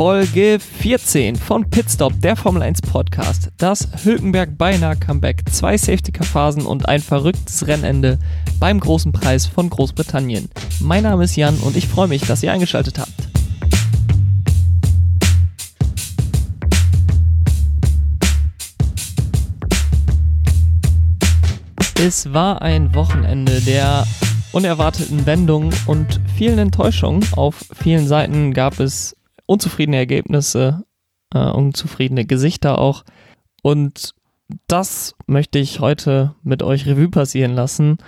Folge 14 von Pitstop, der Formel 1 Podcast. Das Hülkenberg beinahe Comeback, zwei Safety-Car-Phasen und ein verrücktes Rennende beim großen Preis von Großbritannien. Mein Name ist Jan und ich freue mich, dass ihr eingeschaltet habt. Es war ein Wochenende der unerwarteten Wendungen und vielen Enttäuschungen. Auf vielen Seiten gab es unzufriedene Ergebnisse, äh, unzufriedene Gesichter auch. Und das möchte ich heute mit euch Revue passieren lassen.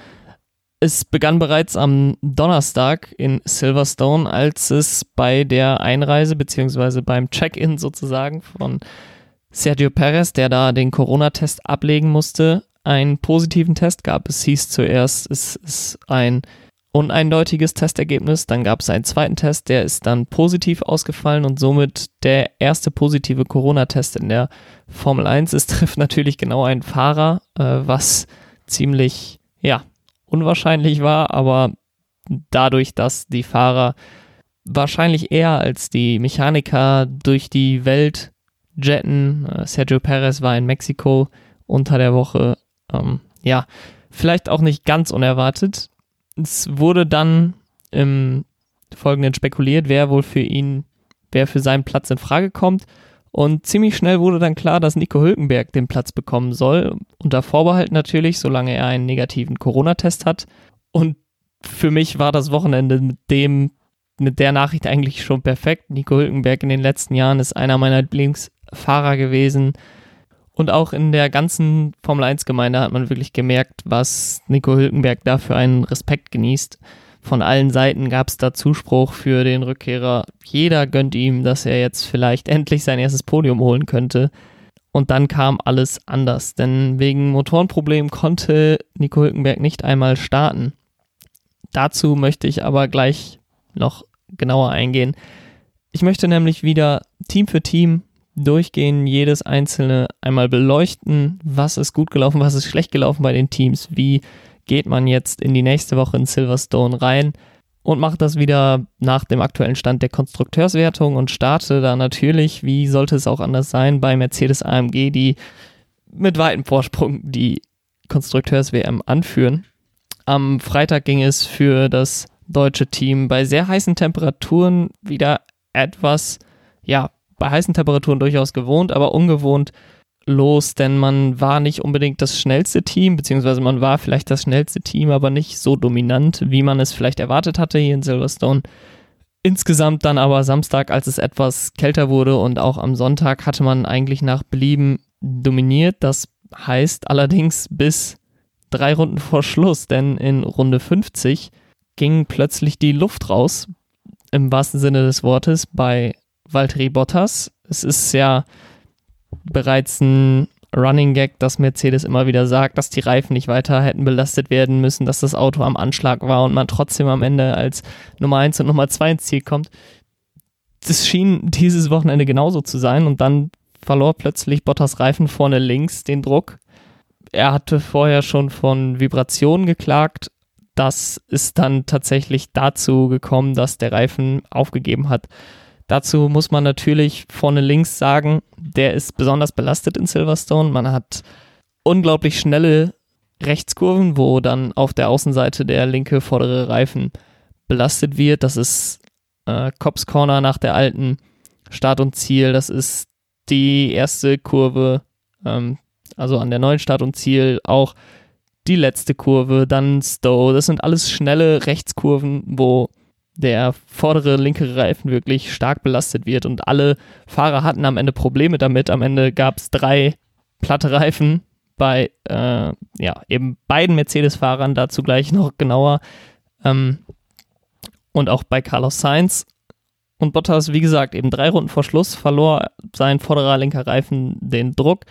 Es begann bereits am Donnerstag in Silverstone, als es bei der Einreise bzw. beim Check-in sozusagen von Sergio Perez, der da den Corona-Test ablegen musste, einen positiven Test gab. Es hieß zuerst, es ist ein uneindeutiges Testergebnis, dann gab es einen zweiten Test, der ist dann positiv ausgefallen und somit der erste positive Corona-Test in der Formel 1. Es trifft natürlich genau einen Fahrer, äh, was ziemlich, ja, unwahrscheinlich war, aber dadurch, dass die Fahrer wahrscheinlich eher als die Mechaniker durch die Welt jetten, äh, Sergio Perez war in Mexiko unter der Woche ähm, ja, vielleicht auch nicht ganz unerwartet. Es wurde dann im Folgenden spekuliert, wer wohl für ihn, wer für seinen Platz in Frage kommt. Und ziemlich schnell wurde dann klar, dass Nico Hülkenberg den Platz bekommen soll. Unter Vorbehalt natürlich, solange er einen negativen Corona-Test hat. Und für mich war das Wochenende mit dem, mit der Nachricht eigentlich schon perfekt. Nico Hülkenberg in den letzten Jahren ist einer meiner Lieblingsfahrer gewesen. Und auch in der ganzen Formel 1-Gemeinde hat man wirklich gemerkt, was Nico Hülkenberg da für einen Respekt genießt. Von allen Seiten gab es da Zuspruch für den Rückkehrer. Jeder gönnt ihm, dass er jetzt vielleicht endlich sein erstes Podium holen könnte. Und dann kam alles anders, denn wegen Motorenproblemen konnte Nico Hülkenberg nicht einmal starten. Dazu möchte ich aber gleich noch genauer eingehen. Ich möchte nämlich wieder Team für Team durchgehen, jedes einzelne einmal beleuchten, was ist gut gelaufen, was ist schlecht gelaufen bei den Teams, wie geht man jetzt in die nächste Woche in Silverstone rein und macht das wieder nach dem aktuellen Stand der Konstrukteurswertung und starte da natürlich, wie sollte es auch anders sein, bei Mercedes AMG, die mit weitem Vorsprung die Konstrukteurs-WM anführen. Am Freitag ging es für das deutsche Team bei sehr heißen Temperaturen wieder etwas, ja, bei heißen Temperaturen durchaus gewohnt, aber ungewohnt los, denn man war nicht unbedingt das schnellste Team, beziehungsweise man war vielleicht das schnellste Team, aber nicht so dominant, wie man es vielleicht erwartet hatte hier in Silverstone. Insgesamt dann aber Samstag, als es etwas kälter wurde und auch am Sonntag hatte man eigentlich nach Belieben dominiert. Das heißt allerdings bis drei Runden vor Schluss, denn in Runde 50 ging plötzlich die Luft raus, im wahrsten Sinne des Wortes, bei Valtteri Bottas. Es ist ja bereits ein Running Gag, dass Mercedes immer wieder sagt, dass die Reifen nicht weiter hätten belastet werden müssen, dass das Auto am Anschlag war und man trotzdem am Ende als Nummer 1 und Nummer 2 ins Ziel kommt. Das schien dieses Wochenende genauso zu sein und dann verlor plötzlich Bottas Reifen vorne links den Druck. Er hatte vorher schon von Vibrationen geklagt. Das ist dann tatsächlich dazu gekommen, dass der Reifen aufgegeben hat. Dazu muss man natürlich vorne links sagen, der ist besonders belastet in Silverstone. Man hat unglaublich schnelle Rechtskurven, wo dann auf der Außenseite der linke vordere Reifen belastet wird. Das ist äh, Cops Corner nach der alten Start und Ziel. Das ist die erste Kurve, ähm, also an der neuen Start und Ziel auch die letzte Kurve, dann Stowe. Das sind alles schnelle Rechtskurven, wo der vordere linke Reifen wirklich stark belastet wird und alle Fahrer hatten am Ende Probleme damit. Am Ende gab es drei platte Reifen bei äh, ja, eben beiden Mercedes-Fahrern, dazu gleich noch genauer. Ähm, und auch bei Carlos Sainz. Und Bottas, wie gesagt, eben drei Runden vor Schluss verlor sein vorderer linker Reifen den Druck.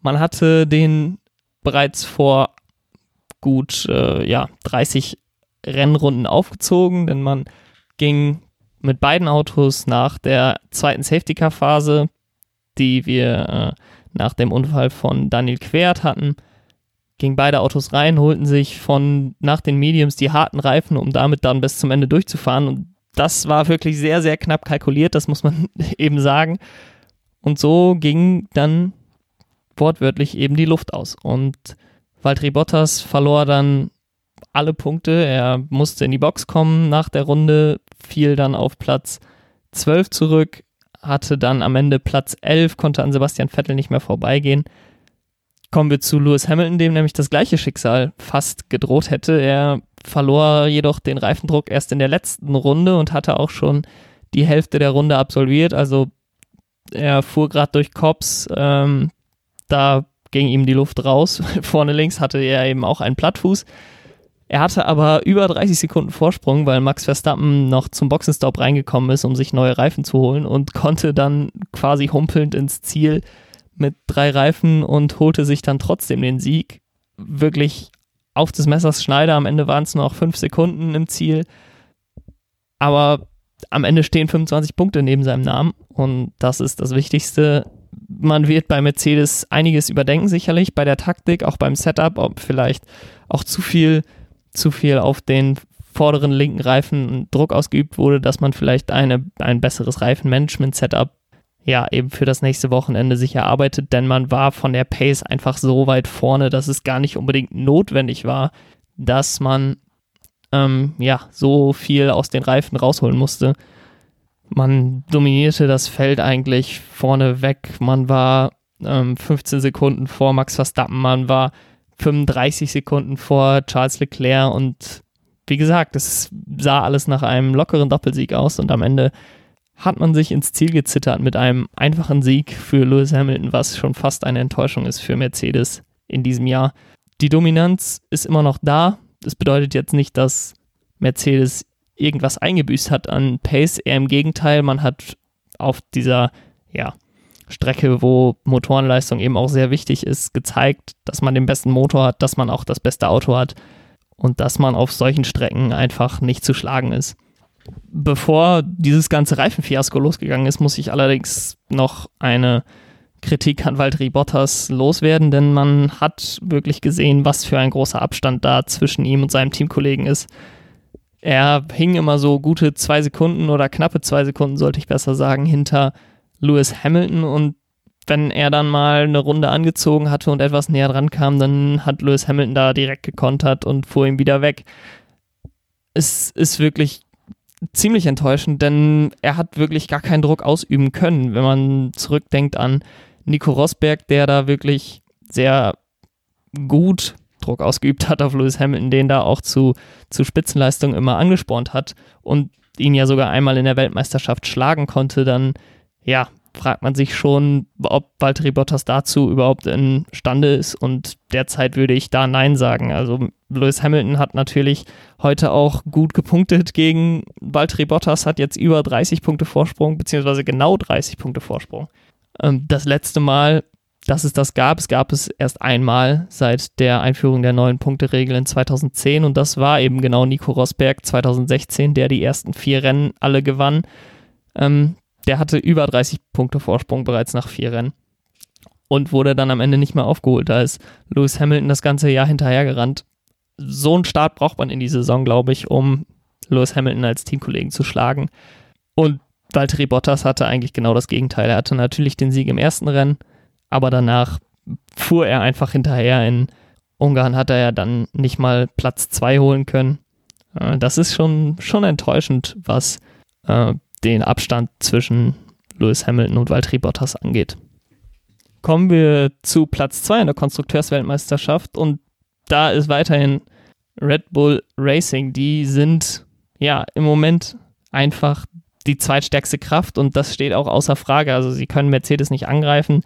Man hatte den bereits vor gut äh, ja, 30 Rennrunden aufgezogen, denn man ging mit beiden Autos nach der zweiten Safety-Car-Phase, die wir äh, nach dem Unfall von Daniel Quert hatten, gingen beide Autos rein, holten sich von nach den Mediums die harten Reifen, um damit dann bis zum Ende durchzufahren. Und das war wirklich sehr, sehr knapp kalkuliert, das muss man eben sagen. Und so ging dann wortwörtlich eben die Luft aus. Und Valtteri Bottas verlor dann alle Punkte. Er musste in die Box kommen nach der Runde, fiel dann auf Platz 12 zurück, hatte dann am Ende Platz 11, konnte an Sebastian Vettel nicht mehr vorbeigehen. Kommen wir zu Lewis Hamilton, dem nämlich das gleiche Schicksal fast gedroht hätte. Er verlor jedoch den Reifendruck erst in der letzten Runde und hatte auch schon die Hälfte der Runde absolviert. Also er fuhr gerade durch Cops, ähm, da ging ihm die Luft raus. Vorne links hatte er eben auch einen Plattfuß. Er hatte aber über 30 Sekunden Vorsprung, weil Max Verstappen noch zum Boxenstopp reingekommen ist, um sich neue Reifen zu holen und konnte dann quasi humpelnd ins Ziel mit drei Reifen und holte sich dann trotzdem den Sieg. Wirklich auf des Messers Schneider. Am Ende waren es noch fünf Sekunden im Ziel. Aber am Ende stehen 25 Punkte neben seinem Namen und das ist das Wichtigste. Man wird bei Mercedes einiges überdenken, sicherlich bei der Taktik, auch beim Setup, ob vielleicht auch zu viel, zu viel auf den vorderen linken Reifen Druck ausgeübt wurde, dass man vielleicht eine, ein besseres Reifenmanagement-Setup ja, eben für das nächste Wochenende sich erarbeitet, denn man war von der Pace einfach so weit vorne, dass es gar nicht unbedingt notwendig war, dass man ähm, ja so viel aus den Reifen rausholen musste. Man dominierte das Feld eigentlich vorne weg. Man war ähm, 15 Sekunden vor Max Verstappen, man war 35 Sekunden vor Charles Leclerc und wie gesagt, es sah alles nach einem lockeren Doppelsieg aus und am Ende hat man sich ins Ziel gezittert mit einem einfachen Sieg für Lewis Hamilton, was schon fast eine Enttäuschung ist für Mercedes in diesem Jahr. Die Dominanz ist immer noch da. Das bedeutet jetzt nicht, dass Mercedes irgendwas eingebüßt hat an Pace. Eher im Gegenteil, man hat auf dieser ja, Strecke, wo Motorenleistung eben auch sehr wichtig ist, gezeigt, dass man den besten Motor hat, dass man auch das beste Auto hat und dass man auf solchen Strecken einfach nicht zu schlagen ist. Bevor dieses ganze Reifenfiasko losgegangen ist, muss ich allerdings noch eine Kritik an Valtteri Bottas loswerden, denn man hat wirklich gesehen, was für ein großer Abstand da zwischen ihm und seinem Teamkollegen ist. Er hing immer so gute zwei Sekunden oder knappe zwei Sekunden, sollte ich besser sagen, hinter Lewis Hamilton und wenn er dann mal eine Runde angezogen hatte und etwas näher dran kam, dann hat Lewis Hamilton da direkt gekontert und fuhr ihm wieder weg. Es ist wirklich ziemlich enttäuschend, denn er hat wirklich gar keinen Druck ausüben können, wenn man zurückdenkt an Nico Rosberg, der da wirklich sehr gut Druck ausgeübt hat auf Lewis Hamilton, den da auch zu, zu Spitzenleistungen immer angespornt hat und ihn ja sogar einmal in der Weltmeisterschaft schlagen konnte, dann ja, fragt man sich schon, ob Valtteri Bottas dazu überhaupt imstande ist und derzeit würde ich da Nein sagen. Also Lewis Hamilton hat natürlich heute auch gut gepunktet gegen Valtteri Bottas, hat jetzt über 30 Punkte Vorsprung, beziehungsweise genau 30 Punkte Vorsprung. Ähm, das letzte Mal, dass es das gab, es gab es erst einmal seit der Einführung der neuen Punkteregel in 2010 und das war eben genau Nico Rosberg 2016, der die ersten vier Rennen alle gewann. Ähm, der hatte über 30 Punkte Vorsprung bereits nach vier Rennen und wurde dann am Ende nicht mehr aufgeholt. Da ist Lewis Hamilton das ganze Jahr hinterhergerannt. So einen Start braucht man in die Saison, glaube ich, um Lewis Hamilton als Teamkollegen zu schlagen. Und Valtteri Bottas hatte eigentlich genau das Gegenteil. Er hatte natürlich den Sieg im ersten Rennen, aber danach fuhr er einfach hinterher. In Ungarn hat er ja dann nicht mal Platz 2 holen können. Äh, das ist schon, schon enttäuschend, was äh, den Abstand zwischen Lewis Hamilton und Valtteri Bottas angeht. Kommen wir zu Platz 2 in der Konstrukteursweltmeisterschaft und da ist weiterhin Red Bull Racing. Die sind ja im Moment einfach die zweitstärkste Kraft und das steht auch außer Frage. Also sie können Mercedes nicht angreifen.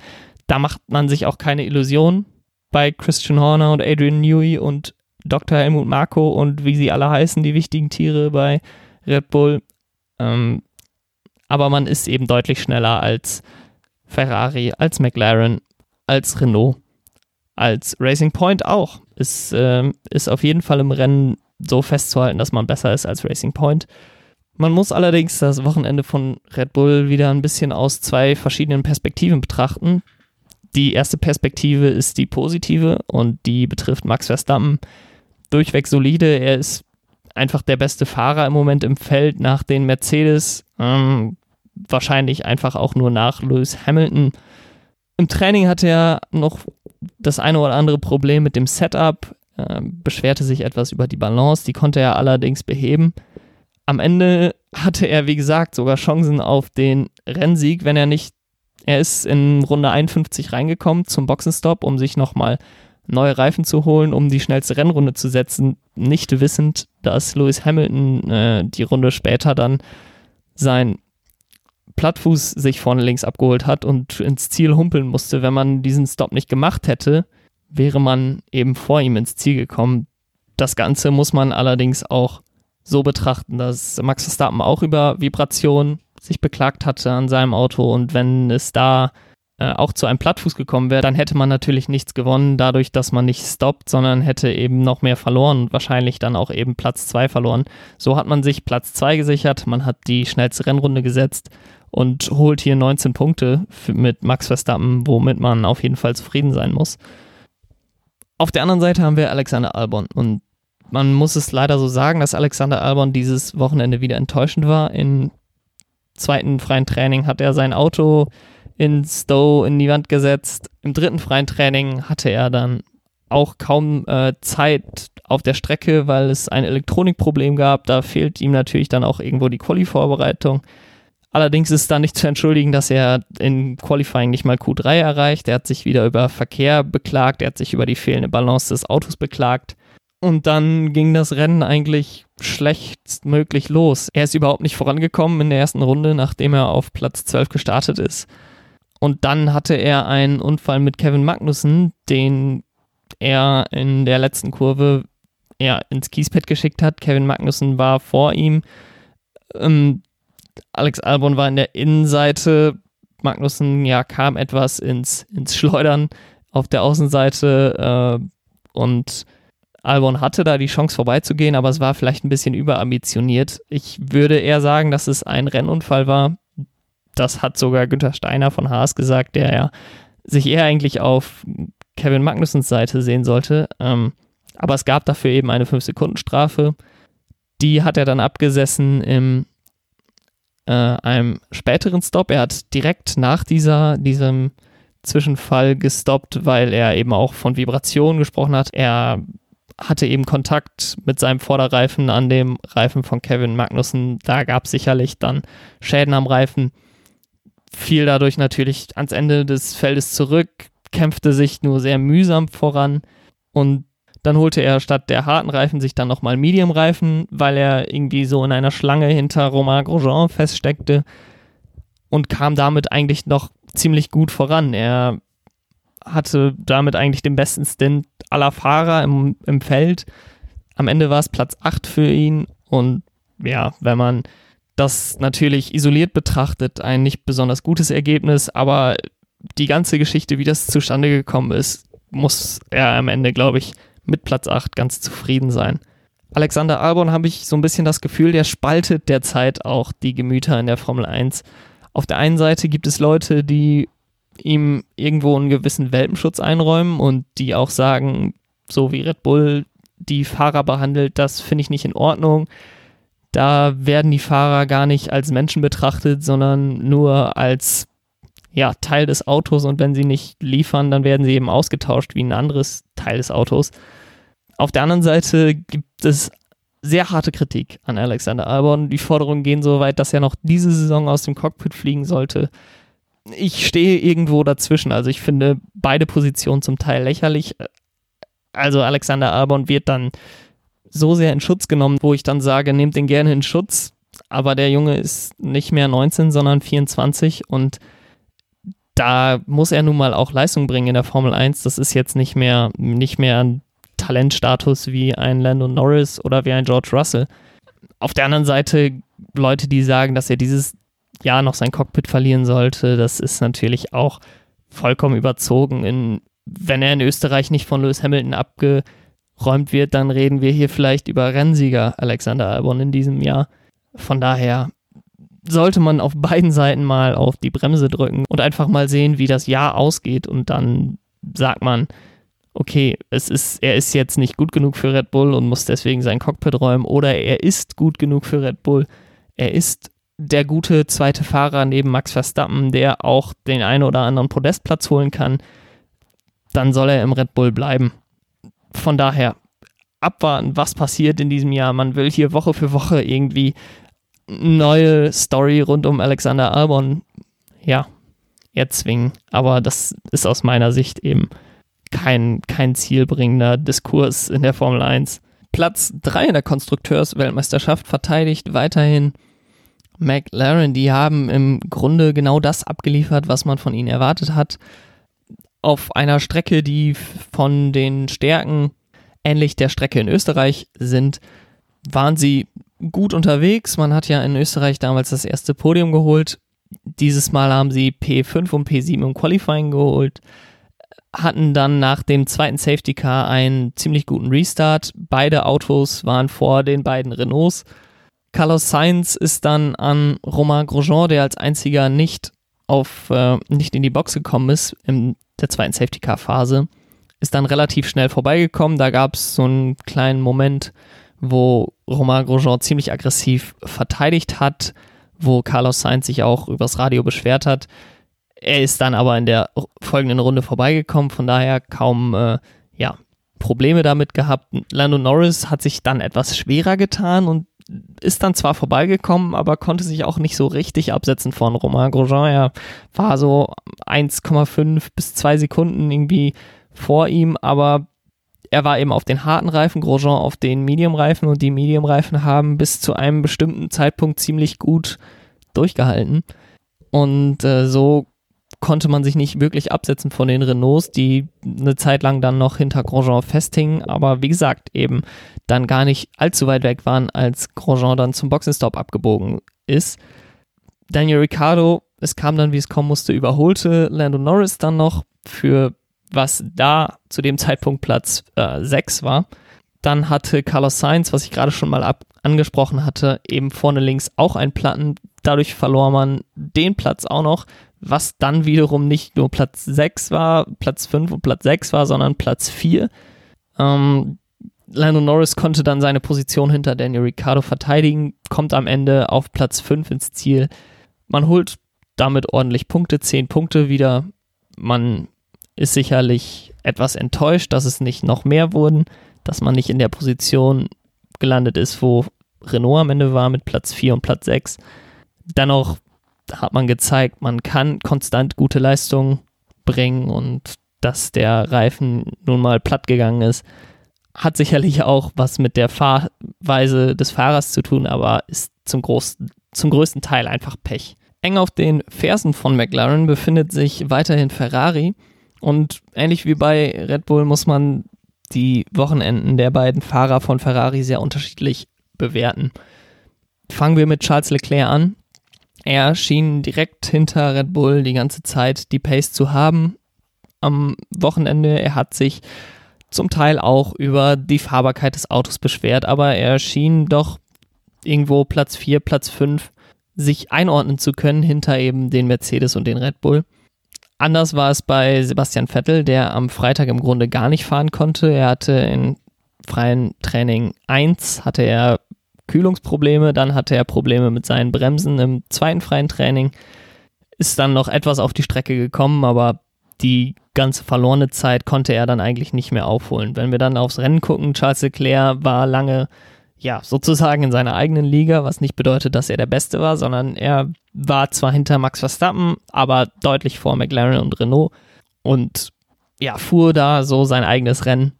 Da macht man sich auch keine Illusion bei Christian Horner und Adrian Newey und Dr. Helmut Marko und wie sie alle heißen, die wichtigen Tiere bei Red Bull. Ähm, aber man ist eben deutlich schneller als Ferrari, als McLaren, als Renault, als Racing Point auch. Ist, äh, ist auf jeden Fall im Rennen so festzuhalten, dass man besser ist als Racing Point. Man muss allerdings das Wochenende von Red Bull wieder ein bisschen aus zwei verschiedenen Perspektiven betrachten. Die erste Perspektive ist die positive und die betrifft Max Verstappen. Durchweg solide. Er ist einfach der beste Fahrer im Moment im Feld nach den Mercedes. Ähm, wahrscheinlich einfach auch nur nach Lewis Hamilton. Im Training hatte er noch das eine oder andere Problem mit dem Setup, äh, beschwerte sich etwas über die Balance, die konnte er allerdings beheben. Am Ende hatte er, wie gesagt, sogar Chancen auf den Rennsieg, wenn er nicht, er ist in Runde 51 reingekommen zum Boxenstopp, um sich nochmal neue Reifen zu holen, um die schnellste Rennrunde zu setzen, nicht wissend, dass Lewis Hamilton äh, die Runde später dann sein Plattfuß sich vorne links abgeholt hat und ins Ziel humpeln musste. Wenn man diesen Stop nicht gemacht hätte, wäre man eben vor ihm ins Ziel gekommen. Das Ganze muss man allerdings auch so betrachten, dass Max Verstappen auch über Vibration sich beklagt hatte an seinem Auto und wenn es da äh, auch zu einem Plattfuß gekommen wäre, dann hätte man natürlich nichts gewonnen, dadurch, dass man nicht stoppt, sondern hätte eben noch mehr verloren und wahrscheinlich dann auch eben Platz 2 verloren. So hat man sich Platz 2 gesichert, man hat die schnellste Rennrunde gesetzt und holt hier 19 Punkte mit Max Verstappen, womit man auf jeden Fall zufrieden sein muss. Auf der anderen Seite haben wir Alexander Albon und man muss es leider so sagen, dass Alexander Albon dieses Wochenende wieder enttäuschend war. Im zweiten freien Training hat er sein Auto in Stowe in die Wand gesetzt. Im dritten freien Training hatte er dann auch kaum äh, Zeit auf der Strecke, weil es ein Elektronikproblem gab. Da fehlt ihm natürlich dann auch irgendwo die Quali-Vorbereitung. Allerdings ist da nicht zu entschuldigen, dass er in Qualifying nicht mal Q3 erreicht. Er hat sich wieder über Verkehr beklagt, er hat sich über die fehlende Balance des Autos beklagt. Und dann ging das Rennen eigentlich schlechtstmöglich los. Er ist überhaupt nicht vorangekommen in der ersten Runde, nachdem er auf Platz 12 gestartet ist. Und dann hatte er einen Unfall mit Kevin Magnussen, den er in der letzten Kurve ja, ins Kiespad geschickt hat. Kevin Magnussen war vor ihm. Ähm, Alex Albon war in der Innenseite. Magnussen ja, kam etwas ins, ins Schleudern auf der Außenseite äh, und Albon hatte da die Chance vorbeizugehen, aber es war vielleicht ein bisschen überambitioniert. Ich würde eher sagen, dass es ein Rennunfall war, das hat sogar Günther Steiner von Haas gesagt, der ja sich eher eigentlich auf Kevin Magnussens Seite sehen sollte. Ähm, aber es gab dafür eben eine 5-Sekunden-Strafe. Die hat er dann abgesessen im äh, einem späteren Stop. Er hat direkt nach dieser, diesem Zwischenfall gestoppt, weil er eben auch von Vibrationen gesprochen hat. Er hatte eben Kontakt mit seinem Vorderreifen an dem Reifen von Kevin Magnussen. Da gab es sicherlich dann Schäden am Reifen fiel dadurch natürlich ans Ende des Feldes zurück, kämpfte sich nur sehr mühsam voran und dann holte er statt der harten Reifen sich dann nochmal Medium-Reifen, weil er irgendwie so in einer Schlange hinter Romain Grosjean feststeckte und kam damit eigentlich noch ziemlich gut voran. Er hatte damit eigentlich den besten Stint aller Fahrer im, im Feld. Am Ende war es Platz 8 für ihn und ja, wenn man das natürlich isoliert betrachtet ein nicht besonders gutes Ergebnis, aber die ganze Geschichte, wie das zustande gekommen ist, muss er am Ende, glaube ich, mit Platz 8 ganz zufrieden sein. Alexander Albon habe ich so ein bisschen das Gefühl, der spaltet derzeit auch die Gemüter in der Formel 1. Auf der einen Seite gibt es Leute, die ihm irgendwo einen gewissen Welpenschutz einräumen und die auch sagen, so wie Red Bull die Fahrer behandelt, das finde ich nicht in Ordnung. Da werden die Fahrer gar nicht als Menschen betrachtet, sondern nur als ja, Teil des Autos und wenn sie nicht liefern, dann werden sie eben ausgetauscht wie ein anderes Teil des Autos. Auf der anderen Seite gibt es sehr harte Kritik an Alexander Albon. Die Forderungen gehen so weit, dass er noch diese Saison aus dem Cockpit fliegen sollte. Ich stehe irgendwo dazwischen. Also ich finde beide Positionen zum Teil lächerlich. Also Alexander Albon wird dann so sehr in Schutz genommen, wo ich dann sage, nehmt den gerne in Schutz, aber der Junge ist nicht mehr 19, sondern 24 und da muss er nun mal auch Leistung bringen in der Formel 1. Das ist jetzt nicht mehr, nicht mehr ein Talentstatus wie ein Lando Norris oder wie ein George Russell. Auf der anderen Seite Leute, die sagen, dass er dieses Jahr noch sein Cockpit verlieren sollte, das ist natürlich auch vollkommen überzogen. In, wenn er in Österreich nicht von Lewis Hamilton abge räumt wird, dann reden wir hier vielleicht über Rennsieger Alexander Albon in diesem Jahr. Von daher sollte man auf beiden Seiten mal auf die Bremse drücken und einfach mal sehen, wie das Jahr ausgeht und dann sagt man, okay, es ist, er ist jetzt nicht gut genug für Red Bull und muss deswegen sein Cockpit räumen oder er ist gut genug für Red Bull. Er ist der gute zweite Fahrer neben Max Verstappen, der auch den einen oder anderen Podestplatz holen kann, dann soll er im Red Bull bleiben. Von daher abwarten, was passiert in diesem Jahr. Man will hier Woche für Woche irgendwie neue Story rund um Alexander Albon, ja, erzwingen. Aber das ist aus meiner Sicht eben kein, kein zielbringender Diskurs in der Formel 1. Platz 3 in der Konstrukteursweltmeisterschaft verteidigt weiterhin McLaren. Die haben im Grunde genau das abgeliefert, was man von ihnen erwartet hat. Auf einer Strecke, die von den Stärken ähnlich der Strecke in Österreich sind, waren sie gut unterwegs. Man hat ja in Österreich damals das erste Podium geholt. Dieses Mal haben sie P5 und P7 im Qualifying geholt hatten dann nach dem zweiten Safety Car einen ziemlich guten Restart. Beide Autos waren vor den beiden Renaults. Carlos Sainz ist dann an Romain Grosjean, der als einziger nicht auf äh, nicht in die Box gekommen ist in der zweiten Safety Car Phase, ist dann relativ schnell vorbeigekommen. Da gab es so einen kleinen Moment, wo Romain Grosjean ziemlich aggressiv verteidigt hat, wo Carlos Sainz sich auch übers Radio beschwert hat. Er ist dann aber in der folgenden Runde vorbeigekommen, von daher kaum äh, ja, Probleme damit gehabt. Lando Norris hat sich dann etwas schwerer getan und ist dann zwar vorbeigekommen, aber konnte sich auch nicht so richtig absetzen von Romain Grosjean. Er war so 1,5 bis 2 Sekunden irgendwie vor ihm, aber er war eben auf den harten Reifen, Grosjean auf den Medium-Reifen und die Medium-Reifen haben bis zu einem bestimmten Zeitpunkt ziemlich gut durchgehalten. Und äh, so konnte man sich nicht wirklich absetzen von den Renaults, die eine Zeit lang dann noch hinter Grosjean festhingen, aber wie gesagt, eben dann gar nicht allzu weit weg waren, als Grosjean dann zum Boxenstopp abgebogen ist. Daniel Ricciardo, es kam dann, wie es kommen musste, überholte Lando Norris dann noch für was da zu dem Zeitpunkt Platz äh, 6 war. Dann hatte Carlos Sainz, was ich gerade schon mal ab angesprochen hatte, eben vorne links auch einen Platten. Dadurch verlor man den Platz auch noch was dann wiederum nicht nur Platz 6 war, Platz 5 und Platz 6 war, sondern Platz 4. Ähm, Lando Norris konnte dann seine Position hinter Daniel Ricciardo verteidigen, kommt am Ende auf Platz 5 ins Ziel. Man holt damit ordentlich Punkte, 10 Punkte wieder. Man ist sicherlich etwas enttäuscht, dass es nicht noch mehr wurden, dass man nicht in der Position gelandet ist, wo Renault am Ende war mit Platz 4 und Platz 6. Dennoch hat man gezeigt, man kann konstant gute Leistungen bringen und dass der Reifen nun mal platt gegangen ist, hat sicherlich auch was mit der Fahrweise des Fahrers zu tun, aber ist zum, großen, zum größten Teil einfach Pech. Eng auf den Fersen von McLaren befindet sich weiterhin Ferrari und ähnlich wie bei Red Bull muss man die Wochenenden der beiden Fahrer von Ferrari sehr unterschiedlich bewerten. Fangen wir mit Charles Leclerc an, er schien direkt hinter Red Bull die ganze Zeit die Pace zu haben am Wochenende. Er hat sich zum Teil auch über die Fahrbarkeit des Autos beschwert, aber er schien doch irgendwo Platz 4, Platz 5 sich einordnen zu können hinter eben den Mercedes und den Red Bull. Anders war es bei Sebastian Vettel, der am Freitag im Grunde gar nicht fahren konnte. Er hatte in freien Training 1 hatte er Kühlungsprobleme, dann hatte er Probleme mit seinen Bremsen im zweiten freien Training, ist dann noch etwas auf die Strecke gekommen, aber die ganze verlorene Zeit konnte er dann eigentlich nicht mehr aufholen. Wenn wir dann aufs Rennen gucken, Charles Leclerc war lange ja, sozusagen in seiner eigenen Liga, was nicht bedeutet, dass er der Beste war, sondern er war zwar hinter Max Verstappen, aber deutlich vor McLaren und Renault und ja, fuhr da so sein eigenes Rennen,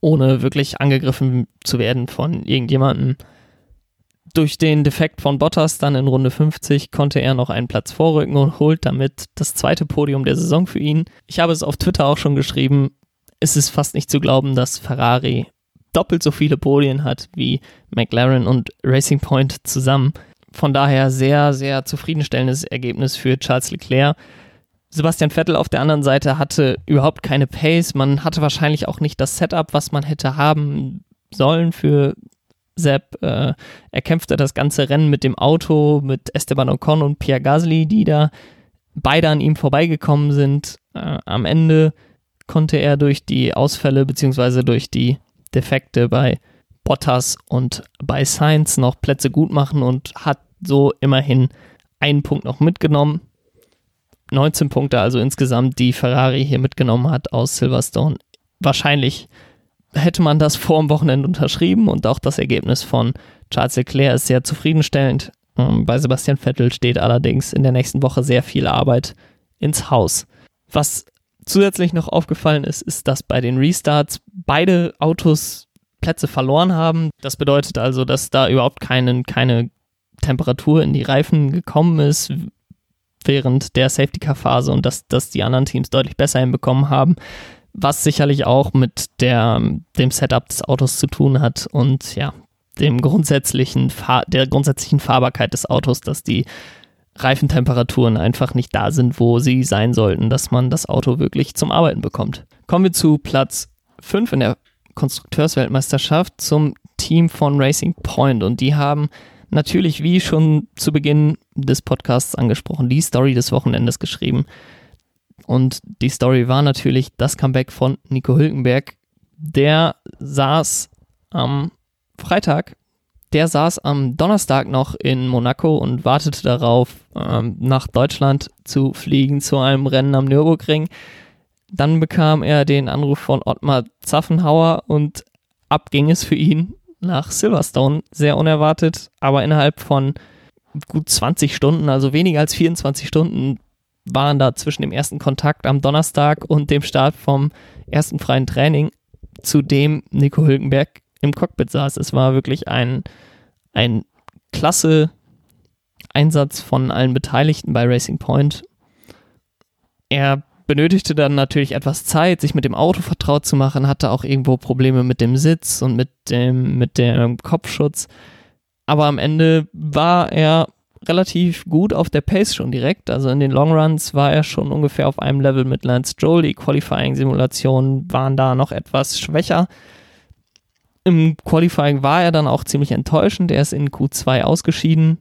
ohne wirklich angegriffen zu werden von irgendjemandem. Durch den Defekt von Bottas dann in Runde 50 konnte er noch einen Platz vorrücken und holt damit das zweite Podium der Saison für ihn. Ich habe es auf Twitter auch schon geschrieben. Es ist fast nicht zu glauben, dass Ferrari doppelt so viele Podien hat wie McLaren und Racing Point zusammen. Von daher sehr, sehr zufriedenstellendes Ergebnis für Charles Leclerc. Sebastian Vettel auf der anderen Seite hatte überhaupt keine Pace. Man hatte wahrscheinlich auch nicht das Setup, was man hätte haben sollen für Sepp, äh, er kämpfte das ganze Rennen mit dem Auto, mit Esteban Ocon und Pierre Gasly, die da beide an ihm vorbeigekommen sind. Äh, am Ende konnte er durch die Ausfälle bzw. durch die Defekte bei Bottas und bei Sainz noch Plätze gut machen und hat so immerhin einen Punkt noch mitgenommen. 19 Punkte also insgesamt, die Ferrari hier mitgenommen hat aus Silverstone. Wahrscheinlich hätte man das vor dem Wochenende unterschrieben und auch das Ergebnis von Charles Leclerc ist sehr zufriedenstellend. Ähm, bei Sebastian Vettel steht allerdings in der nächsten Woche sehr viel Arbeit ins Haus. Was zusätzlich noch aufgefallen ist, ist, dass bei den Restarts beide Autos Plätze verloren haben. Das bedeutet also, dass da überhaupt keine, keine Temperatur in die Reifen gekommen ist während der Safety Car Phase und dass, dass die anderen Teams deutlich besser hinbekommen haben, was sicherlich auch mit der, dem Setup des Autos zu tun hat und ja, dem grundsätzlichen der grundsätzlichen Fahrbarkeit des Autos, dass die Reifentemperaturen einfach nicht da sind, wo sie sein sollten, dass man das Auto wirklich zum Arbeiten bekommt. Kommen wir zu Platz 5 in der Konstrukteursweltmeisterschaft zum Team von Racing Point und die haben natürlich, wie schon zu Beginn des Podcasts angesprochen, die Story des Wochenendes geschrieben. Und die Story war natürlich das Comeback von Nico Hülkenberg. Der saß am Freitag, der saß am Donnerstag noch in Monaco und wartete darauf, ähm, nach Deutschland zu fliegen zu einem Rennen am Nürburgring. Dann bekam er den Anruf von Ottmar Zaffenhauer und ab ging es für ihn nach Silverstone. Sehr unerwartet, aber innerhalb von gut 20 Stunden, also weniger als 24 Stunden, waren da zwischen dem ersten Kontakt am Donnerstag und dem Start vom ersten freien Training, zu dem Nico Hülkenberg im Cockpit saß. Es war wirklich ein, ein klasse Einsatz von allen Beteiligten bei Racing Point. Er benötigte dann natürlich etwas Zeit, sich mit dem Auto vertraut zu machen, hatte auch irgendwo Probleme mit dem Sitz und mit dem, mit dem Kopfschutz. Aber am Ende war er relativ gut auf der Pace schon direkt. Also in den Longruns war er schon ungefähr auf einem Level mit Lance Stroll. Die Qualifying-Simulationen waren da noch etwas schwächer. Im Qualifying war er dann auch ziemlich enttäuschend. Er ist in Q2 ausgeschieden,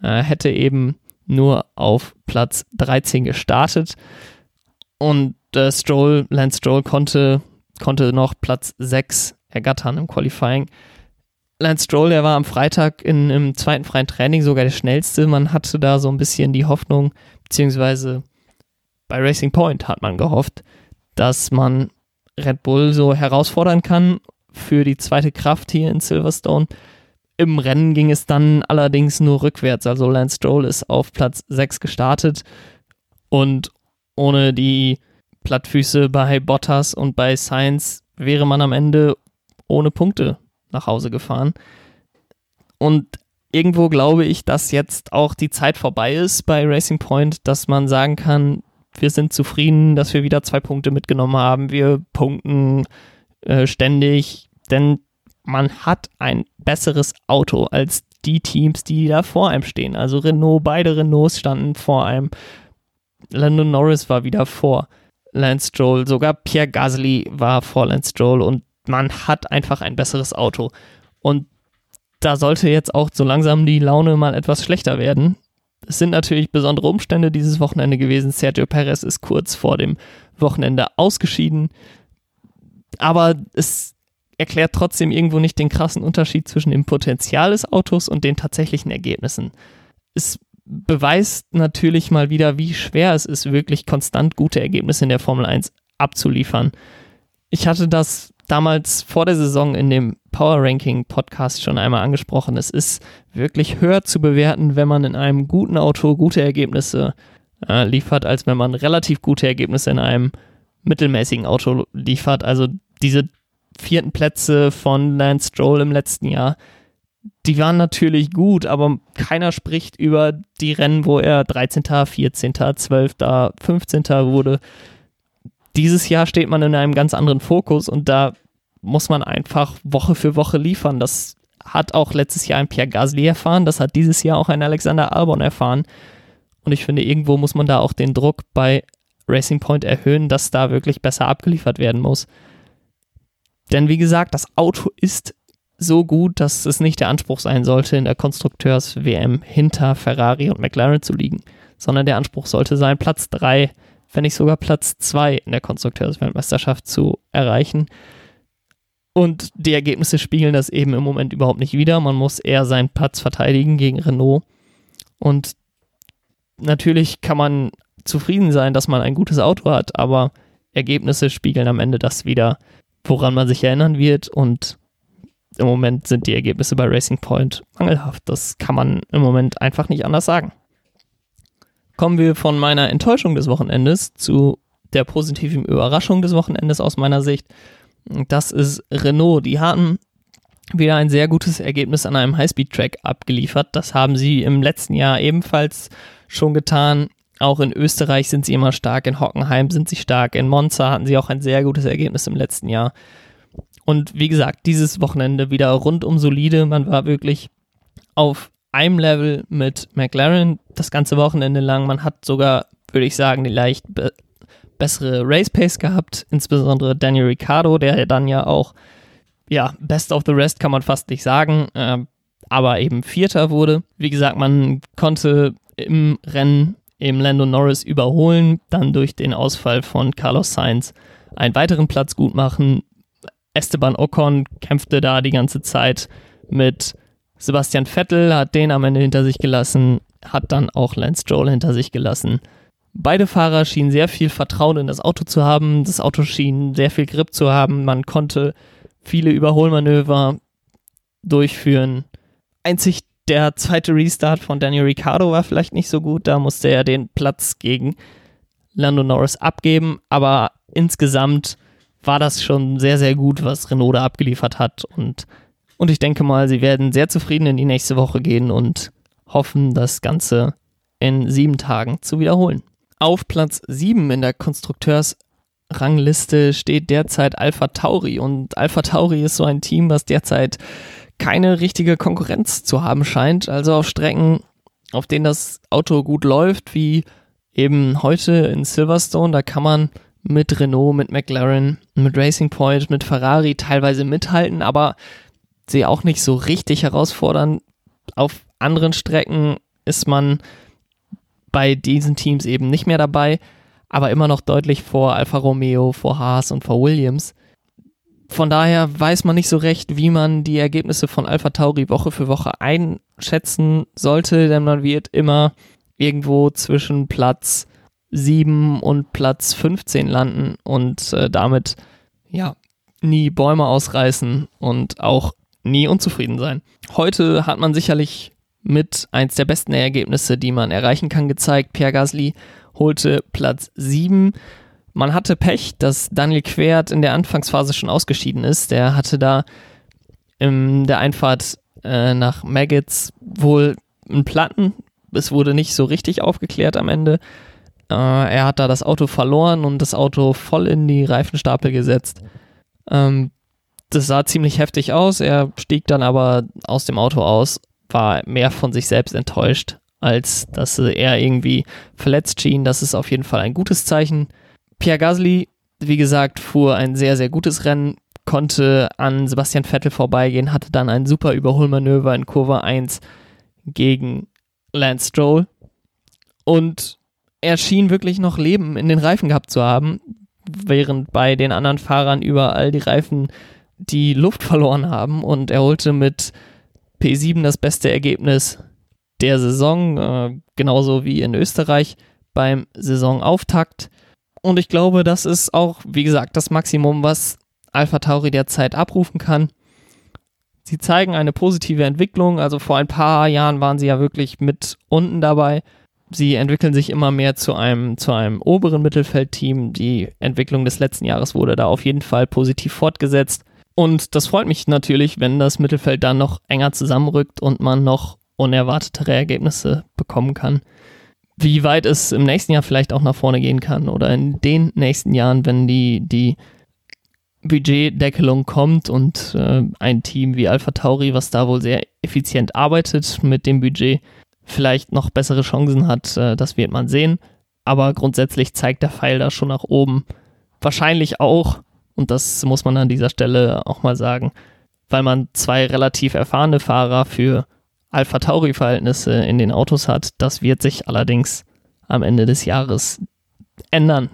Er hätte eben nur auf Platz 13 gestartet. Und äh, Stroll, Lance Stroll konnte, konnte noch Platz 6 ergattern im Qualifying. Lance Stroll, der war am Freitag in, im zweiten freien Training sogar der schnellste. Man hatte da so ein bisschen die Hoffnung, beziehungsweise bei Racing Point hat man gehofft, dass man Red Bull so herausfordern kann für die zweite Kraft hier in Silverstone. Im Rennen ging es dann allerdings nur rückwärts. Also Lance Stroll ist auf Platz 6 gestartet und ohne die Plattfüße bei Bottas und bei Sainz wäre man am Ende ohne Punkte nach Hause gefahren. Und irgendwo glaube ich, dass jetzt auch die Zeit vorbei ist bei Racing Point, dass man sagen kann, wir sind zufrieden, dass wir wieder zwei Punkte mitgenommen haben. Wir punkten äh, ständig, denn man hat ein besseres Auto als die Teams, die da vor einem stehen. Also Renault, beide Renaults standen vor einem. Lando Norris war wieder vor Lance Stroll, sogar Pierre Gasly war vor Lance Stroll und man hat einfach ein besseres Auto. Und da sollte jetzt auch so langsam die Laune mal etwas schlechter werden. Es sind natürlich besondere Umstände dieses Wochenende gewesen. Sergio Perez ist kurz vor dem Wochenende ausgeschieden. Aber es erklärt trotzdem irgendwo nicht den krassen Unterschied zwischen dem Potenzial des Autos und den tatsächlichen Ergebnissen. Es beweist natürlich mal wieder, wie schwer es ist, wirklich konstant gute Ergebnisse in der Formel 1 abzuliefern. Ich hatte das damals vor der Saison in dem Power Ranking Podcast schon einmal angesprochen. Es ist wirklich höher zu bewerten, wenn man in einem guten Auto gute Ergebnisse äh, liefert, als wenn man relativ gute Ergebnisse in einem mittelmäßigen Auto liefert. Also diese vierten Plätze von Lance Stroll im letzten Jahr, die waren natürlich gut, aber keiner spricht über die Rennen, wo er 13., 14., 12., 15. wurde. Dieses Jahr steht man in einem ganz anderen Fokus und da muss man einfach Woche für Woche liefern. Das hat auch letztes Jahr ein Pierre Gasly erfahren, das hat dieses Jahr auch ein Alexander Albon erfahren. Und ich finde, irgendwo muss man da auch den Druck bei Racing Point erhöhen, dass da wirklich besser abgeliefert werden muss. Denn wie gesagt, das Auto ist so gut, dass es nicht der Anspruch sein sollte, in der Konstrukteurs-WM hinter Ferrari und McLaren zu liegen, sondern der Anspruch sollte sein, Platz 3 wenn nicht sogar Platz 2 in der Konstrukteursweltmeisterschaft zu erreichen. Und die Ergebnisse spiegeln das eben im Moment überhaupt nicht wider. Man muss eher seinen Platz verteidigen gegen Renault. Und natürlich kann man zufrieden sein, dass man ein gutes Auto hat, aber Ergebnisse spiegeln am Ende das wieder, woran man sich erinnern wird. Und im Moment sind die Ergebnisse bei Racing Point mangelhaft. Das kann man im Moment einfach nicht anders sagen. Kommen wir von meiner Enttäuschung des Wochenendes zu der positiven Überraschung des Wochenendes aus meiner Sicht. Das ist Renault. Die hatten wieder ein sehr gutes Ergebnis an einem Highspeed-Track abgeliefert. Das haben sie im letzten Jahr ebenfalls schon getan. Auch in Österreich sind sie immer stark, in Hockenheim sind sie stark, in Monza hatten sie auch ein sehr gutes Ergebnis im letzten Jahr. Und wie gesagt, dieses Wochenende wieder rundum solide. Man war wirklich auf einem Level mit McLaren das ganze Wochenende lang. Man hat sogar, würde ich sagen, die leicht be bessere Race Pace gehabt, insbesondere Daniel Ricciardo, der dann ja auch, ja, Best of the Rest kann man fast nicht sagen, äh, aber eben Vierter wurde. Wie gesagt, man konnte im Rennen eben Lando Norris überholen, dann durch den Ausfall von Carlos Sainz einen weiteren Platz gut machen. Esteban Ocon kämpfte da die ganze Zeit mit Sebastian Vettel, hat den am Ende hinter sich gelassen, hat dann auch Lance Stroll hinter sich gelassen. Beide Fahrer schienen sehr viel Vertrauen in das Auto zu haben. Das Auto schien sehr viel Grip zu haben. Man konnte viele Überholmanöver durchführen. Einzig der zweite Restart von Daniel Ricciardo war vielleicht nicht so gut. Da musste er den Platz gegen Lando Norris abgeben. Aber insgesamt war das schon sehr, sehr gut, was Renault da abgeliefert hat. Und, und ich denke mal, sie werden sehr zufrieden in die nächste Woche gehen und hoffen, das Ganze in sieben Tagen zu wiederholen. Auf Platz 7 in der Konstrukteursrangliste steht derzeit Alpha Tauri und Alpha Tauri ist so ein Team, was derzeit keine richtige Konkurrenz zu haben scheint. Also auf Strecken, auf denen das Auto gut läuft, wie eben heute in Silverstone, da kann man mit Renault, mit McLaren, mit Racing Point, mit Ferrari teilweise mithalten, aber sie auch nicht so richtig herausfordern. Auf anderen Strecken ist man bei diesen Teams eben nicht mehr dabei, aber immer noch deutlich vor Alfa Romeo, vor Haas und vor Williams von daher weiß man nicht so recht, wie man die Ergebnisse von Alpha Tauri Woche für Woche einschätzen sollte, denn man wird immer irgendwo zwischen Platz 7 und Platz 15 landen und äh, damit ja nie Bäume ausreißen und auch nie unzufrieden sein. Heute hat man sicherlich mit eins der besten Ergebnisse, die man erreichen kann, gezeigt. Pierre Gasly holte Platz 7 man hatte Pech, dass Daniel Quert in der Anfangsphase schon ausgeschieden ist. Der hatte da in der Einfahrt äh, nach Maggots wohl einen Platten. Es wurde nicht so richtig aufgeklärt am Ende. Äh, er hat da das Auto verloren und das Auto voll in die Reifenstapel gesetzt. Ähm, das sah ziemlich heftig aus. Er stieg dann aber aus dem Auto aus, war mehr von sich selbst enttäuscht, als dass er irgendwie verletzt schien. Das ist auf jeden Fall ein gutes Zeichen. Pierre Gasly, wie gesagt, fuhr ein sehr, sehr gutes Rennen, konnte an Sebastian Vettel vorbeigehen, hatte dann ein super Überholmanöver in Kurve 1 gegen Lance Stroll. Und er schien wirklich noch Leben in den Reifen gehabt zu haben, während bei den anderen Fahrern überall die Reifen die Luft verloren haben. Und er holte mit P7 das beste Ergebnis der Saison, äh, genauso wie in Österreich beim Saisonauftakt. Und ich glaube, das ist auch, wie gesagt, das Maximum, was Alpha Tauri derzeit abrufen kann. Sie zeigen eine positive Entwicklung. Also vor ein paar Jahren waren sie ja wirklich mit unten dabei. Sie entwickeln sich immer mehr zu einem, zu einem oberen Mittelfeldteam. Die Entwicklung des letzten Jahres wurde da auf jeden Fall positiv fortgesetzt. Und das freut mich natürlich, wenn das Mittelfeld dann noch enger zusammenrückt und man noch unerwartetere Ergebnisse bekommen kann wie weit es im nächsten Jahr vielleicht auch nach vorne gehen kann oder in den nächsten Jahren, wenn die, die Budgetdeckelung kommt und äh, ein Team wie Alpha Tauri, was da wohl sehr effizient arbeitet mit dem Budget, vielleicht noch bessere Chancen hat, äh, das wird man sehen. Aber grundsätzlich zeigt der Pfeil da schon nach oben. Wahrscheinlich auch, und das muss man an dieser Stelle auch mal sagen, weil man zwei relativ erfahrene Fahrer für Alpha Tauri-Verhältnisse in den Autos hat. Das wird sich allerdings am Ende des Jahres ändern.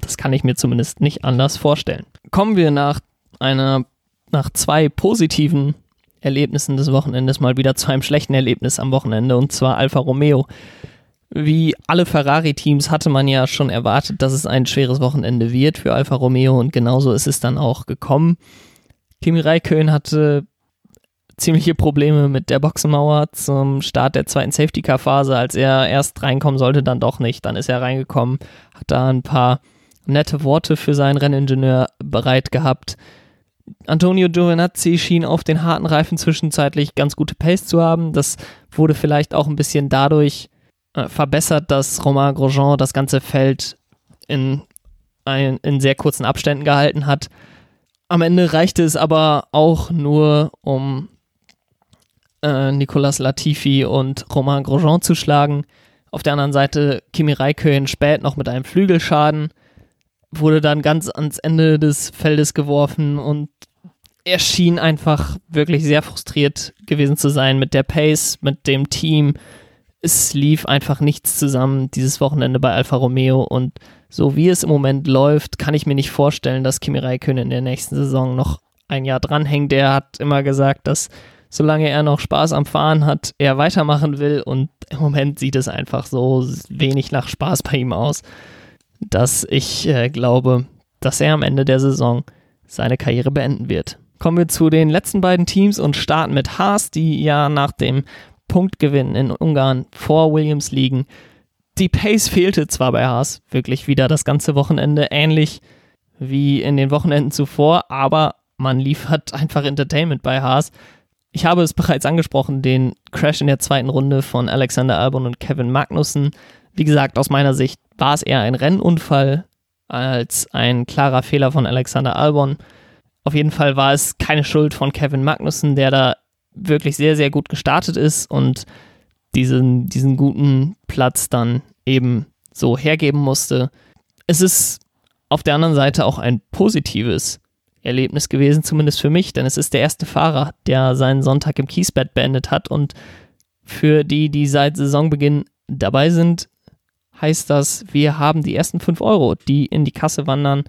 Das kann ich mir zumindest nicht anders vorstellen. Kommen wir nach einer, nach zwei positiven Erlebnissen des Wochenendes mal wieder zu einem schlechten Erlebnis am Wochenende und zwar Alfa Romeo. Wie alle Ferrari-Teams hatte man ja schon erwartet, dass es ein schweres Wochenende wird für Alfa Romeo und genauso ist es dann auch gekommen. Kimi Räikkönen hatte ziemliche Probleme mit der Boxenmauer zum Start der zweiten Safety-Car-Phase. Als er erst reinkommen sollte, dann doch nicht. Dann ist er reingekommen, hat da ein paar nette Worte für seinen Renningenieur bereit gehabt. Antonio Giovinazzi schien auf den harten Reifen zwischenzeitlich ganz gute Pace zu haben. Das wurde vielleicht auch ein bisschen dadurch äh, verbessert, dass Romain Grosjean das ganze Feld in, ein, in sehr kurzen Abständen gehalten hat. Am Ende reichte es aber auch nur, um äh, Nicolas Latifi und Romain Grosjean zu schlagen. Auf der anderen Seite Kimi Räikkönen spät noch mit einem Flügelschaden wurde dann ganz ans Ende des Feldes geworfen und er schien einfach wirklich sehr frustriert gewesen zu sein mit der Pace, mit dem Team. Es lief einfach nichts zusammen dieses Wochenende bei Alfa Romeo und so wie es im Moment läuft, kann ich mir nicht vorstellen, dass Kimi Räikkönen in der nächsten Saison noch ein Jahr dranhängt. Der hat immer gesagt, dass solange er noch Spaß am Fahren hat, er weitermachen will und im Moment sieht es einfach so wenig nach Spaß bei ihm aus dass ich äh, glaube, dass er am Ende der Saison seine Karriere beenden wird. Kommen wir zu den letzten beiden Teams und starten mit Haas, die ja nach dem Punktgewinn in Ungarn vor Williams liegen. Die Pace fehlte zwar bei Haas wirklich wieder das ganze Wochenende, ähnlich wie in den Wochenenden zuvor, aber man liefert einfach Entertainment bei Haas. Ich habe es bereits angesprochen, den Crash in der zweiten Runde von Alexander Albon und Kevin Magnussen. Wie gesagt, aus meiner Sicht war es eher ein Rennunfall als ein klarer Fehler von Alexander Albon. Auf jeden Fall war es keine Schuld von Kevin Magnussen, der da wirklich sehr, sehr gut gestartet ist und diesen, diesen guten Platz dann eben so hergeben musste. Es ist auf der anderen Seite auch ein positives Erlebnis gewesen, zumindest für mich, denn es ist der erste Fahrer, der seinen Sonntag im Kiesbett beendet hat und für die, die seit Saisonbeginn dabei sind, heißt das, wir haben die ersten 5 Euro, die in die Kasse wandern,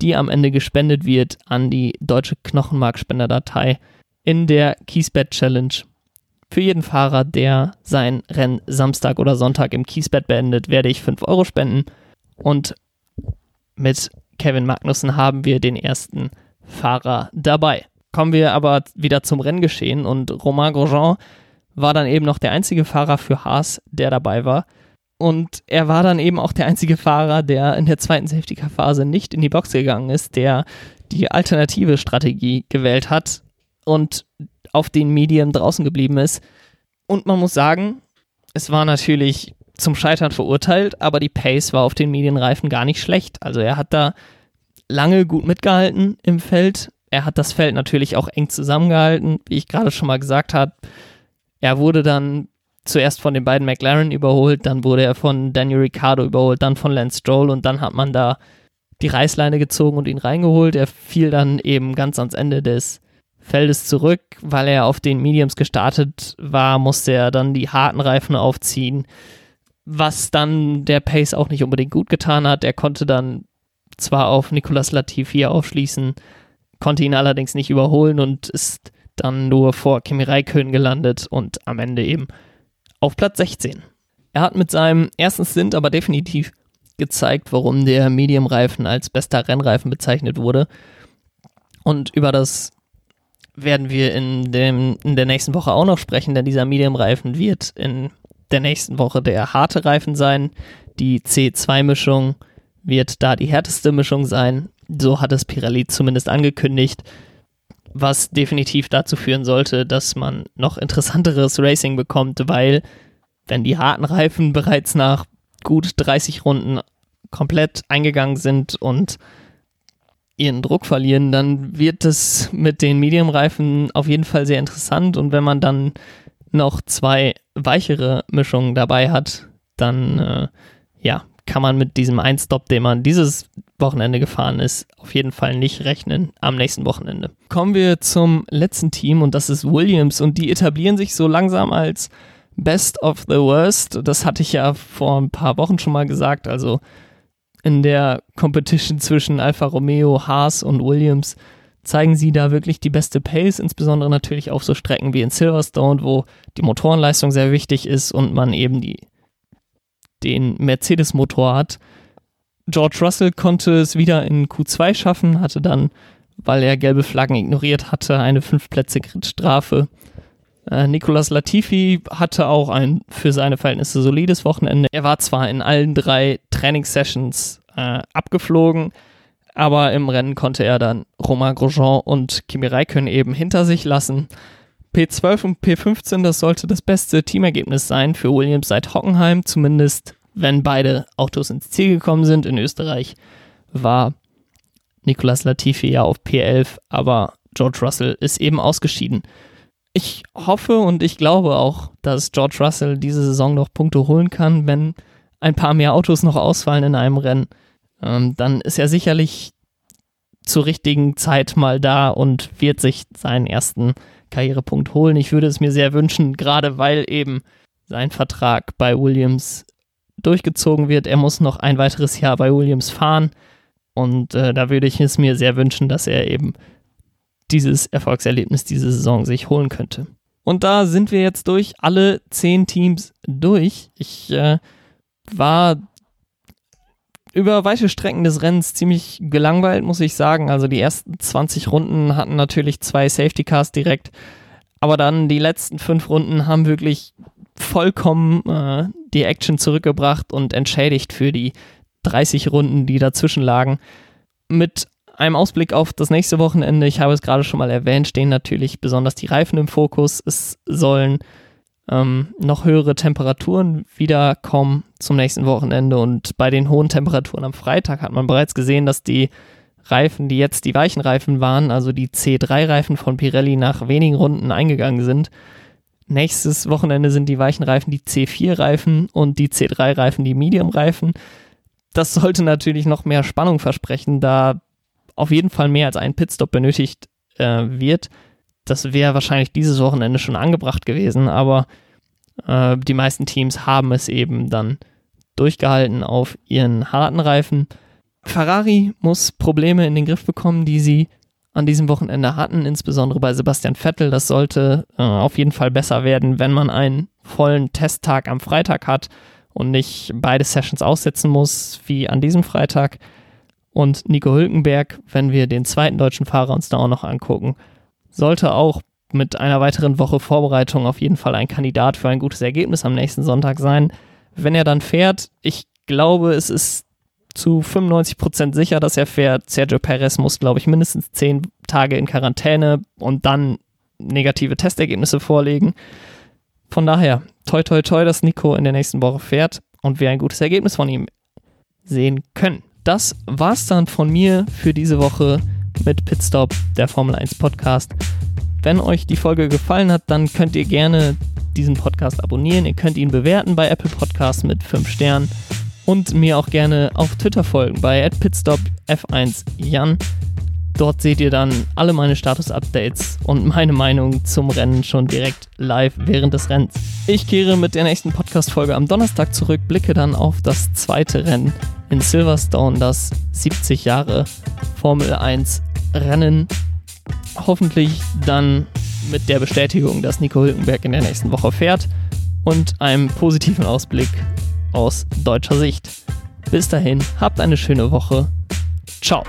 die am Ende gespendet wird an die deutsche Knochenmarkspenderdatei in der Kiesbett Challenge. Für jeden Fahrer, der sein Rennen Samstag oder Sonntag im Kiesbett beendet, werde ich 5 Euro spenden. Und mit Kevin Magnussen haben wir den ersten Fahrer dabei. Kommen wir aber wieder zum Renngeschehen und Romain Grosjean war dann eben noch der einzige Fahrer für Haas, der dabei war. Und er war dann eben auch der einzige Fahrer, der in der zweiten Safety-Car-Phase nicht in die Box gegangen ist, der die alternative Strategie gewählt hat und auf den Medien draußen geblieben ist. Und man muss sagen, es war natürlich zum Scheitern verurteilt, aber die Pace war auf den Medienreifen gar nicht schlecht. Also er hat da lange gut mitgehalten im Feld. Er hat das Feld natürlich auch eng zusammengehalten, wie ich gerade schon mal gesagt habe. Er wurde dann zuerst von den beiden McLaren überholt, dann wurde er von Daniel Ricciardo überholt, dann von Lance Stroll und dann hat man da die Reißleine gezogen und ihn reingeholt. Er fiel dann eben ganz ans Ende des Feldes zurück, weil er auf den Mediums gestartet war, musste er dann die harten Reifen aufziehen, was dann der Pace auch nicht unbedingt gut getan hat. Er konnte dann zwar auf Nicolas Latifi aufschließen, konnte ihn allerdings nicht überholen und ist dann nur vor Kimi Räikkönen gelandet und am Ende eben auf Platz 16. Er hat mit seinem ersten Stint aber definitiv gezeigt, warum der Medium-Reifen als bester Rennreifen bezeichnet wurde. Und über das werden wir in, dem, in der nächsten Woche auch noch sprechen, denn dieser Medium-Reifen wird in der nächsten Woche der harte Reifen sein. Die C2-Mischung wird da die härteste Mischung sein. So hat es Pirelli zumindest angekündigt was definitiv dazu führen sollte, dass man noch interessanteres Racing bekommt, weil wenn die harten Reifen bereits nach gut 30 Runden komplett eingegangen sind und ihren Druck verlieren, dann wird es mit den Medium-Reifen auf jeden Fall sehr interessant und wenn man dann noch zwei weichere Mischungen dabei hat, dann äh, ja, kann man mit diesem Einstop, den man dieses Wochenende gefahren ist, auf jeden Fall nicht rechnen am nächsten Wochenende. Kommen wir zum letzten Team und das ist Williams und die etablieren sich so langsam als Best of the Worst. Das hatte ich ja vor ein paar Wochen schon mal gesagt. Also in der Competition zwischen Alfa Romeo, Haas und Williams zeigen sie da wirklich die beste Pace, insbesondere natürlich auf so Strecken wie in Silverstone, wo die Motorenleistung sehr wichtig ist und man eben die, den Mercedes-Motor hat. George Russell konnte es wieder in Q2 schaffen, hatte dann, weil er gelbe Flaggen ignoriert hatte, eine fünf Plätze Strafe. Äh, Nicolas Latifi hatte auch ein für seine Verhältnisse solides Wochenende. Er war zwar in allen drei Trainingssessions äh, abgeflogen, aber im Rennen konnte er dann Romain Grosjean und Kimi Räikkönen eben hinter sich lassen. P12 und P15, das sollte das beste Teamergebnis sein für Williams seit Hockenheim, zumindest wenn beide Autos ins Ziel gekommen sind. In Österreich war Nicolas Latifi ja auf P11, aber George Russell ist eben ausgeschieden. Ich hoffe und ich glaube auch, dass George Russell diese Saison noch Punkte holen kann, wenn ein paar mehr Autos noch ausfallen in einem Rennen ähm, dann ist er sicherlich zur richtigen Zeit mal da und wird sich seinen ersten Karrierepunkt holen. Ich würde es mir sehr wünschen, gerade weil eben sein Vertrag bei Williams durchgezogen wird. Er muss noch ein weiteres Jahr bei Williams fahren und äh, da würde ich es mir sehr wünschen, dass er eben dieses Erfolgserlebnis diese Saison sich holen könnte. Und da sind wir jetzt durch, alle zehn Teams durch. Ich äh, war über weite Strecken des Rennens ziemlich gelangweilt, muss ich sagen. Also die ersten 20 Runden hatten natürlich zwei Safety Cars direkt, aber dann die letzten fünf Runden haben wirklich vollkommen äh, die Action zurückgebracht und entschädigt für die 30 Runden, die dazwischen lagen. Mit einem Ausblick auf das nächste Wochenende, ich habe es gerade schon mal erwähnt, stehen natürlich besonders die Reifen im Fokus. Es sollen ähm, noch höhere Temperaturen wiederkommen zum nächsten Wochenende. Und bei den hohen Temperaturen am Freitag hat man bereits gesehen, dass die Reifen, die jetzt die weichen Reifen waren, also die C3-Reifen von Pirelli nach wenigen Runden eingegangen sind. Nächstes Wochenende sind die weichen Reifen die C4-Reifen und die C3-Reifen die Medium-Reifen. Das sollte natürlich noch mehr Spannung versprechen, da auf jeden Fall mehr als ein Pitstop benötigt äh, wird das wäre wahrscheinlich dieses Wochenende schon angebracht gewesen, aber äh, die meisten Teams haben es eben dann durchgehalten auf ihren harten Reifen. Ferrari muss Probleme in den Griff bekommen, die sie an diesem Wochenende hatten, insbesondere bei Sebastian Vettel. Das sollte äh, auf jeden Fall besser werden, wenn man einen vollen Testtag am Freitag hat und nicht beide Sessions aussetzen muss, wie an diesem Freitag. Und Nico Hülkenberg, wenn wir den zweiten deutschen Fahrer uns da auch noch angucken, sollte auch mit einer weiteren Woche Vorbereitung auf jeden Fall ein Kandidat für ein gutes Ergebnis am nächsten Sonntag sein. Wenn er dann fährt, ich glaube, es ist zu 95 Prozent sicher, dass er fährt. Sergio Perez muss, glaube ich, mindestens zehn Tage in Quarantäne und dann negative Testergebnisse vorlegen. Von daher, toi toi toi, dass Nico in der nächsten Woche fährt und wir ein gutes Ergebnis von ihm sehen können. Das war's dann von mir für diese Woche mit Pitstop, der Formel 1 Podcast. Wenn euch die Folge gefallen hat, dann könnt ihr gerne diesen Podcast abonnieren. Ihr könnt ihn bewerten bei Apple Podcasts mit 5 Sternen und mir auch gerne auf Twitter folgen bei pitstopf1jan. Dort seht ihr dann alle meine Status-Updates und meine Meinung zum Rennen schon direkt live während des Rennens. Ich kehre mit der nächsten Podcast-Folge am Donnerstag zurück, blicke dann auf das zweite Rennen in Silverstone, das 70 Jahre Formel 1 Rennen. Hoffentlich dann mit der Bestätigung, dass Nico Hülkenberg in der nächsten Woche fährt und einem positiven Ausblick aus deutscher Sicht. Bis dahin, habt eine schöne Woche. Ciao.